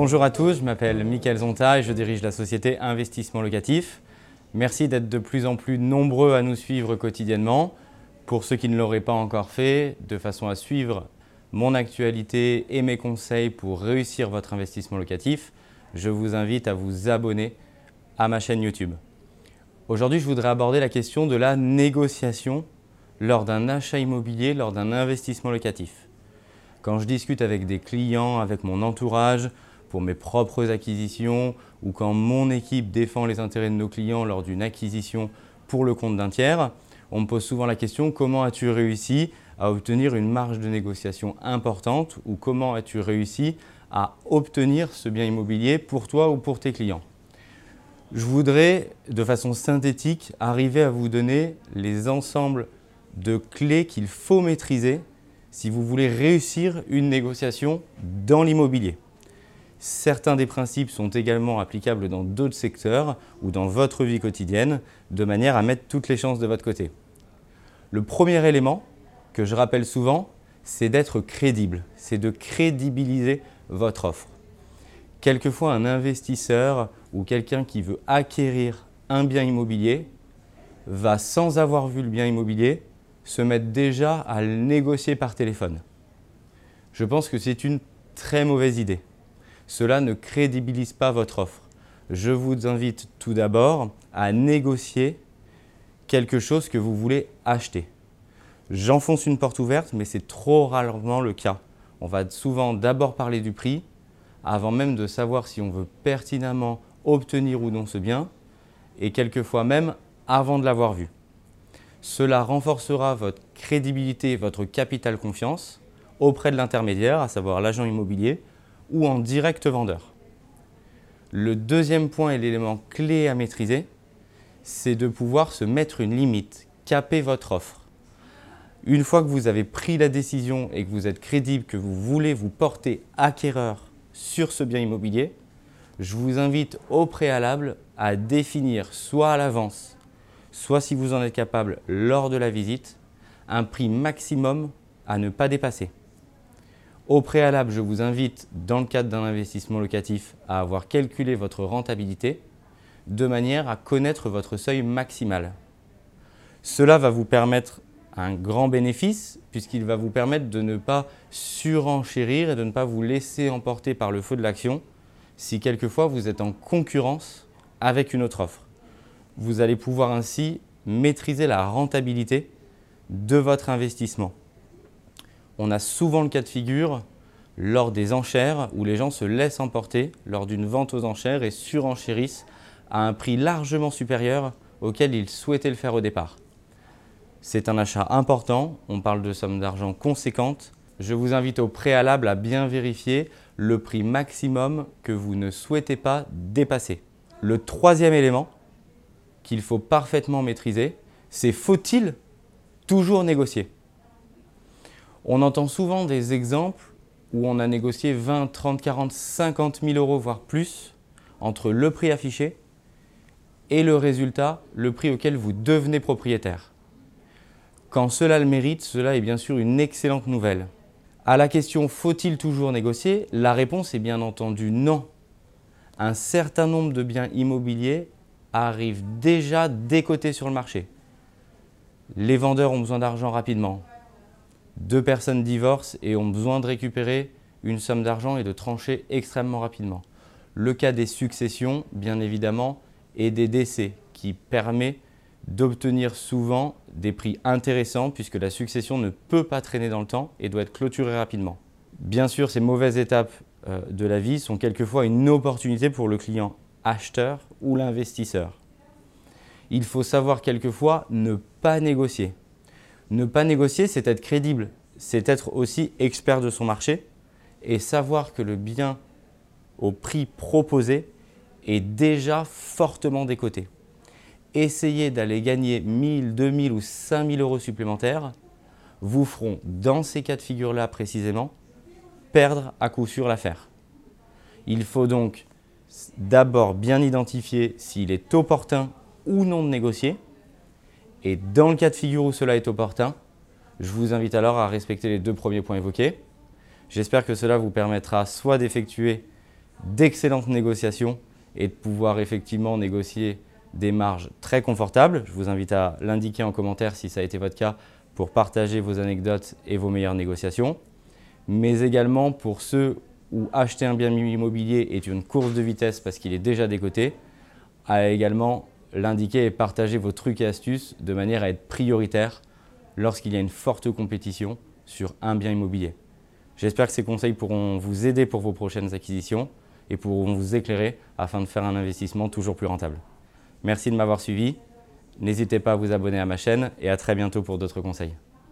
Bonjour à tous, je m'appelle Mickaël Zonta et je dirige la société Investissement Locatif. Merci d'être de plus en plus nombreux à nous suivre quotidiennement. Pour ceux qui ne l'auraient pas encore fait, de façon à suivre mon actualité et mes conseils pour réussir votre investissement locatif, je vous invite à vous abonner à ma chaîne YouTube. Aujourd'hui, je voudrais aborder la question de la négociation lors d'un achat immobilier, lors d'un investissement locatif. Quand je discute avec des clients, avec mon entourage, pour mes propres acquisitions, ou quand mon équipe défend les intérêts de nos clients lors d'une acquisition pour le compte d'un tiers, on me pose souvent la question comment as-tu réussi à obtenir une marge de négociation importante ou comment as-tu réussi à obtenir ce bien immobilier pour toi ou pour tes clients? Je voudrais, de façon synthétique, arriver à vous donner les ensembles de clés qu'il faut maîtriser si vous voulez réussir une négociation dans l'immobilier. Certains des principes sont également applicables dans d'autres secteurs ou dans votre vie quotidienne, de manière à mettre toutes les chances de votre côté. Le premier élément que je rappelle souvent, c'est d'être crédible, c'est de crédibiliser votre offre. Quelquefois, un investisseur ou quelqu'un qui veut acquérir un bien immobilier va, sans avoir vu le bien immobilier, se mettre déjà à le négocier par téléphone. Je pense que c'est une très mauvaise idée. Cela ne crédibilise pas votre offre. Je vous invite tout d'abord à négocier quelque chose que vous voulez acheter. J'enfonce une porte ouverte, mais c'est trop rarement le cas. On va souvent d'abord parler du prix, avant même de savoir si on veut pertinemment obtenir ou non ce bien, et quelquefois même avant de l'avoir vu. Cela renforcera votre crédibilité votre capital confiance auprès de l'intermédiaire, à savoir l'agent immobilier, ou en direct vendeur. Le deuxième point et l'élément clé à maîtriser, c'est de pouvoir se mettre une limite, caper votre offre. Une fois que vous avez pris la décision et que vous êtes crédible, que vous voulez vous porter acquéreur sur ce bien immobilier, je vous invite au préalable à définir soit à l'avance soit si vous en êtes capable lors de la visite, un prix maximum à ne pas dépasser. Au préalable, je vous invite, dans le cadre d'un investissement locatif, à avoir calculé votre rentabilité de manière à connaître votre seuil maximal. Cela va vous permettre un grand bénéfice puisqu'il va vous permettre de ne pas surenchérir et de ne pas vous laisser emporter par le feu de l'action si quelquefois vous êtes en concurrence avec une autre offre vous allez pouvoir ainsi maîtriser la rentabilité de votre investissement. On a souvent le cas de figure lors des enchères où les gens se laissent emporter lors d'une vente aux enchères et surenchérissent à un prix largement supérieur auquel ils souhaitaient le faire au départ. C'est un achat important, on parle de sommes d'argent conséquentes. Je vous invite au préalable à bien vérifier le prix maximum que vous ne souhaitez pas dépasser. Le troisième élément, qu'il faut parfaitement maîtriser, c'est faut-il toujours négocier? On entend souvent des exemples où on a négocié 20, 30, 40, 50 000 euros, voire plus, entre le prix affiché et le résultat, le prix auquel vous devenez propriétaire. Quand cela le mérite, cela est bien sûr une excellente nouvelle. À la question faut-il toujours négocier La réponse est bien entendu non. Un certain nombre de biens immobiliers arrivent déjà décotés sur le marché. Les vendeurs ont besoin d'argent rapidement. Deux personnes divorcent et ont besoin de récupérer une somme d'argent et de trancher extrêmement rapidement. Le cas des successions, bien évidemment, et des décès qui permet d'obtenir souvent des prix intéressants puisque la succession ne peut pas traîner dans le temps et doit être clôturée rapidement. Bien sûr, ces mauvaises étapes euh, de la vie sont quelquefois une opportunité pour le client acheteur ou l'investisseur. Il faut savoir quelquefois ne pas négocier. Ne pas négocier, c'est être crédible, c'est être aussi expert de son marché et savoir que le bien au prix proposé est déjà fortement décoté. Essayez d'aller gagner 1000, 2000 ou 5000 euros supplémentaires vous feront, dans ces cas de figure-là précisément, perdre à coup sûr l'affaire. Il faut donc d'abord bien identifier s'il est opportun ou non de négocier. Et dans le cas de figure où cela est opportun, je vous invite alors à respecter les deux premiers points évoqués. J'espère que cela vous permettra soit d'effectuer d'excellentes négociations et de pouvoir effectivement négocier des marges très confortables. Je vous invite à l'indiquer en commentaire si ça a été votre cas pour partager vos anecdotes et vos meilleures négociations. Mais également pour ceux où acheter un bien immobilier est une course de vitesse parce qu'il est déjà décoté, à également l'indiquer et partager vos trucs et astuces de manière à être prioritaire lorsqu'il y a une forte compétition sur un bien immobilier. J'espère que ces conseils pourront vous aider pour vos prochaines acquisitions et pourront vous éclairer afin de faire un investissement toujours plus rentable. Merci de m'avoir suivi. N'hésitez pas à vous abonner à ma chaîne et à très bientôt pour d'autres conseils.